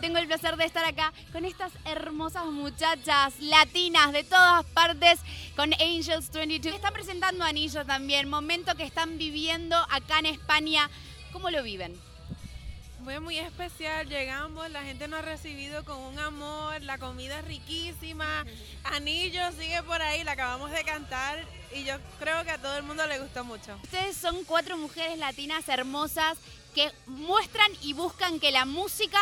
Tengo el placer de estar acá con estas hermosas muchachas latinas de todas partes, con Angels 22. Están presentando Anillo también, momento que están viviendo acá en España. ¿Cómo lo viven? Fue muy especial, llegamos, la gente nos ha recibido con un amor, la comida es riquísima, Anillo sigue por ahí, la acabamos de cantar y yo creo que a todo el mundo le gustó mucho. Ustedes son cuatro mujeres latinas hermosas que muestran y buscan que la música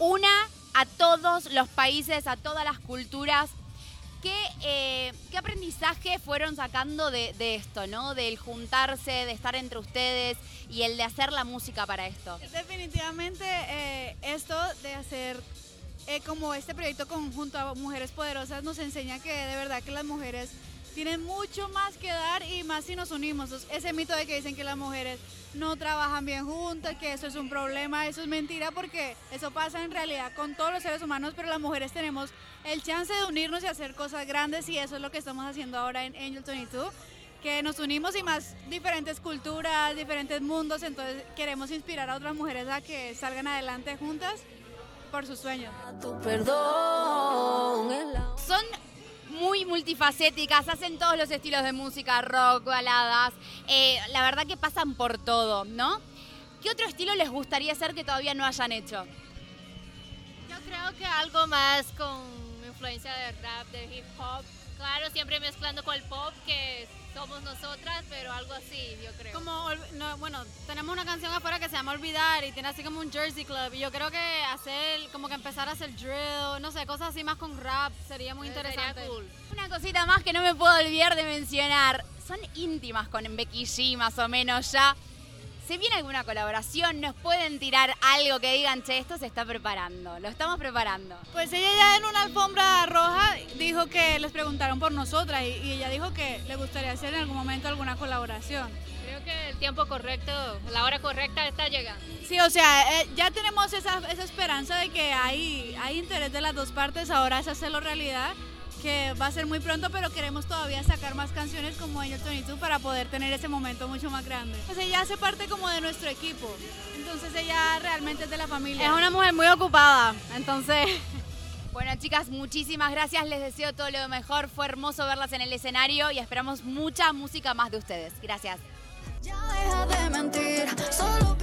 una a todos los países, a todas las culturas. ¿Qué, eh, qué aprendizaje fueron sacando de, esto, ¿no? Del juntarse, de estar entre ustedes y el de hacer la música para esto. Definitivamente eh, esto de hacer eh, como este proyecto conjunto a Mujeres Poderosas nos enseña que de verdad que las mujeres tienen mucho más que dar y más si nos unimos. Ese mito de que dicen que las mujeres no trabajan bien juntas, que eso es un problema, eso es mentira porque eso pasa en realidad con todos los seres humanos, pero las mujeres tenemos el chance de unirnos y hacer cosas grandes y eso es lo que estamos haciendo ahora en Angel 22 que nos unimos y más diferentes culturas, diferentes mundos, entonces queremos inspirar a otras mujeres a que salgan adelante juntas por sus sueños. Son muy multifacéticas, hacen todos los estilos de música, rock, baladas. eh, la verdad que pasan por todo, ¿no? ¿Qué otro estilo les gustaría hacer que todavía no hayan hecho? Yo creo que algo más con influencia de rap, de hip hop. Claro, siempre mezclando con el pop, que somos nosotras, pero algo así, yo creo. Como, no, bueno, tenemos una canción afuera que se llama Olvidar y tiene así como un Jersey Club y yo creo que hacer, como que empezar a hacer drill, no sé, cosas así más con rap sería muy Sería interesante. cool. Una cosita más que no me puedo olvidar de mencionar. Son íntimas con Becky G, más o menos ya. ¿Se viene alguna colaboración? ¿Nos pueden tirar algo que digan, che, esto se está preparando? Lo estamos preparando. Pues ella ya en una alfombra roja dijo que les preguntaron por nosotras y, y ella dijo que le gustaría hacer en algún momento alguna colaboración. Creo que el tiempo correcto, la hora correcta está llegando. Sí, o sea, eh, ya tenemos esa, esa esperanza de que hay, hay interés de las dos partes, ahora es hacerlo realidad, que va a ser muy pronto, pero queremos todavía sacar más canciones como Angel 22 para poder tener ese momento mucho más grande. Pues ella hace parte como de nuestro equipo, entonces ella realmente es de la familia. Es una mujer muy ocupada, entonces Bueno, chicas, muchísimas gracias. Les deseo todo lo mejor. Fue hermoso verlas en el escenario y esperamos mucha música más de ustedes. Gracias. Ya deja de mentir, solo